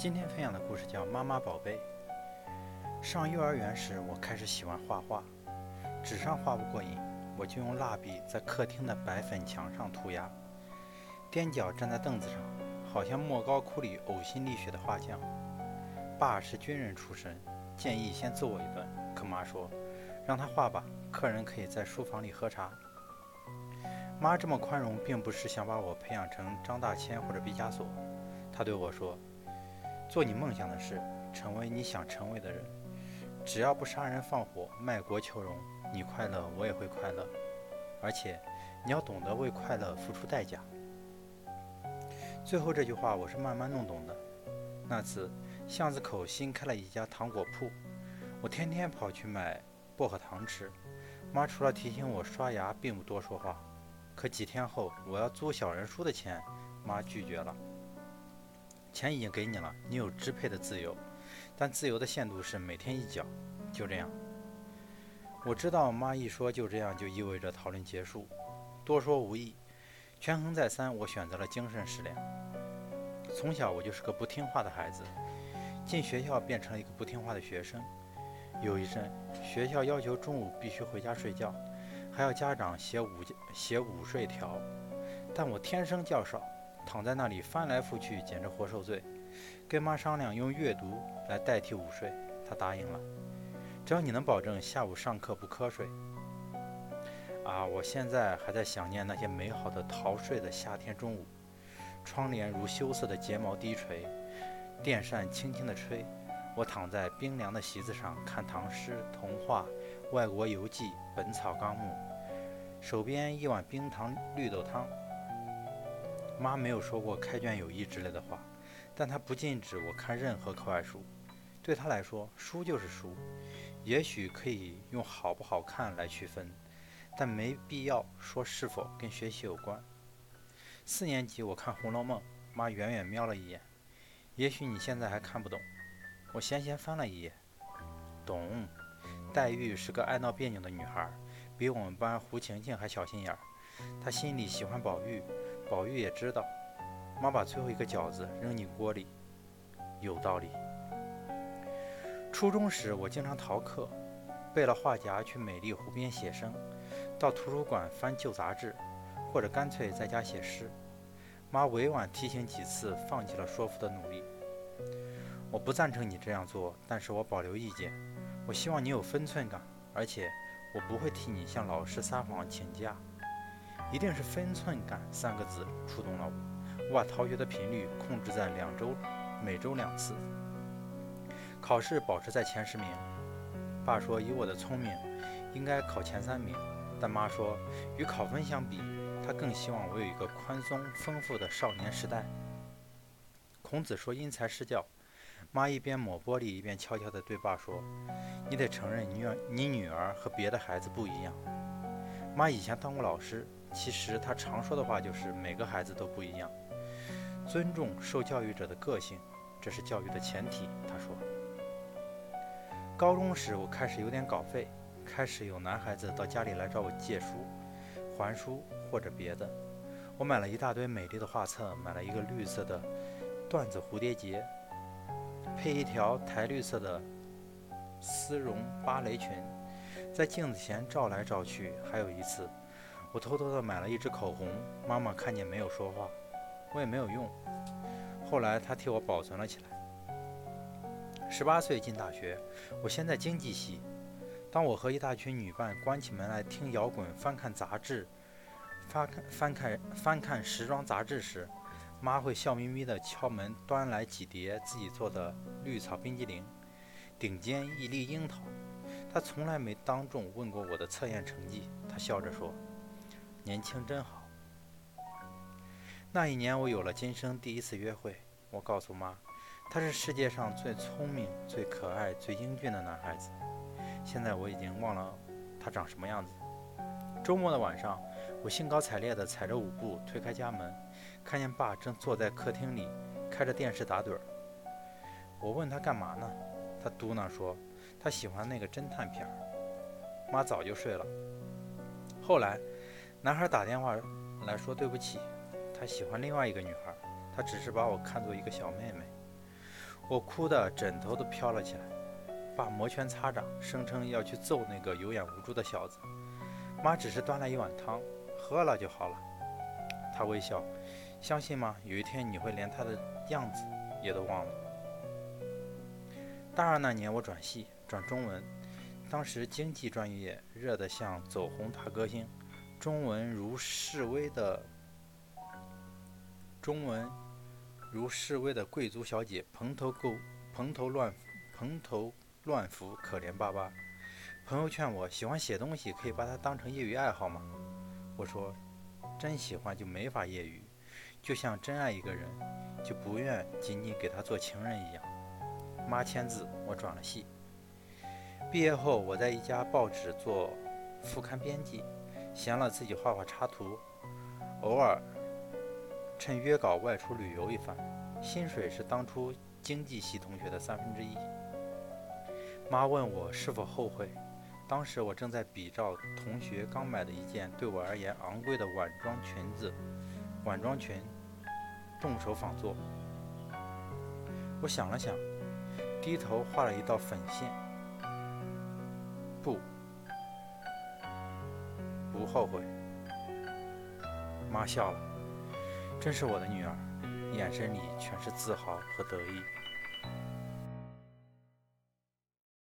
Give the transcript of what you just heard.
今天分享的故事叫《妈妈宝贝》。上幼儿园时，我开始喜欢画画，纸上画不过瘾，我就用蜡笔在客厅的白粉墙上涂鸦。踮脚站在凳子上，好像莫高窟里呕心沥血的画匠。爸是军人出身，建议先揍我一顿，可妈说，让他画吧，客人可以在书房里喝茶。妈这么宽容，并不是想把我培养成张大千或者毕加索，她对我说。做你梦想的事，成为你想成为的人。只要不杀人放火、卖国求荣，你快乐，我也会快乐。而且，你要懂得为快乐付出代价。最后这句话我是慢慢弄懂的。那次，巷子口新开了一家糖果铺，我天天跑去买薄荷糖吃。妈除了提醒我刷牙，并不多说话。可几天后，我要租小人书的钱，妈拒绝了。钱已经给你了，你有支配的自由，但自由的限度是每天一角。就这样，我知道妈一说就这样，就意味着讨论结束，多说无益。权衡再三，我选择了精神食粮。从小我就是个不听话的孩子，进学校变成了一个不听话的学生。有一阵，学校要求中午必须回家睡觉，还要家长写午写午睡条，但我天生较少。躺在那里翻来覆去，简直活受罪。跟妈商量用阅读来代替午睡，她答应了。只要你能保证下午上课不瞌睡。啊，我现在还在想念那些美好的逃睡的夏天中午，窗帘如羞涩的睫毛低垂，电扇轻轻地吹。我躺在冰凉的席子上看唐诗、童话、外国游记、本草纲目，手边一碗冰糖绿豆汤。妈没有说过开卷有益之类的话，但她不禁止我看任何课外书。对她来说，书就是书，也许可以用好不好看来区分，但没必要说是否跟学习有关。四年级我看《红楼梦》，妈远远瞄了一眼。也许你现在还看不懂。我闲闲翻了一页，懂。黛玉是个爱闹别扭的女孩，比我们班胡晴晴还小心眼儿。她心里喜欢宝玉。宝玉也知道，妈把最后一个饺子扔进锅里，有道理。初中时，我经常逃课，背了画夹去美丽湖边写生，到图书馆翻旧杂志，或者干脆在家写诗。妈委婉提醒几次，放弃了说服的努力。我不赞成你这样做，但是我保留意见。我希望你有分寸感，而且我不会替你向老师撒谎请假。一定是分寸感三个字触动了我，我把逃学的频率控制在两周，每周两次。考试保持在前十名。爸说以我的聪明，应该考前三名，但妈说与考分相比，她更希望我有一个宽松丰富的少年时代。孔子说因材施教，妈一边抹玻璃一边悄悄地对爸说：“你得承认，你你女儿和别的孩子不一样。”妈以前当过老师。其实他常说的话就是每个孩子都不一样，尊重受教育者的个性，这是教育的前提。他说，高中时我开始有点稿费，开始有男孩子到家里来找我借书、还书或者别的。我买了一大堆美丽的画册，买了一个绿色的缎子蝴蝶结，配一条苔绿色的丝绒芭蕾裙，在镜子前照来照去。还有一次。我偷偷的买了一支口红，妈妈看见没有说话，我也没有用。后来她替我保存了起来。十八岁进大学，我先在经济系。当我和一大群女伴关起门来听摇滚、翻看杂志、翻看翻看翻看时装杂志时，妈会笑眯眯地敲门，端来几碟自己做的绿草冰激凌，顶尖一粒樱桃。她从来没当众问过我的测验成绩，她笑着说。年轻真好。那一年，我有了今生第一次约会。我告诉妈，他是世界上最聪明、最可爱、最英俊的男孩子。现在我已经忘了他长什么样子。周末的晚上，我兴高采烈地踩着舞步推开家门，看见爸正坐在客厅里开着电视打盹儿。我问他干嘛呢？他嘟囔说：“他喜欢那个侦探片儿。”妈早就睡了。后来。男孩打电话来说：“对不起，他喜欢另外一个女孩，他只是把我看作一个小妹妹。”我哭的枕头都飘了起来，爸摩拳擦掌，声称要去揍那个有眼无珠的小子。妈只是端来一碗汤，喝了就好了。他微笑，相信吗？有一天你会连他的样子也都忘了。大二那年，我转系转中文，当时经济专业热得像走红大歌星，中文如示威的中文如示威的贵族小姐，蓬头垢蓬头乱蓬头乱服，可怜巴巴。朋友劝我，喜欢写东西可以把它当成业余爱好吗？我说，真喜欢就没法业余，就像真爱一个人，就不愿仅仅给他做情人一样。妈签字，我转了系。毕业后，我在一家报纸做副刊编辑，闲了自己画画插图，偶尔趁约稿外出旅游一番。薪水是当初经济系同学的三分之一。妈问我是否后悔，当时我正在比照同学刚买的一件对我而言昂贵的晚装裙子，晚装裙，动手仿做。我想了想。低头画了一道粉线，不，后悔。妈笑了，真是我的女儿，眼神里全是自豪和得意。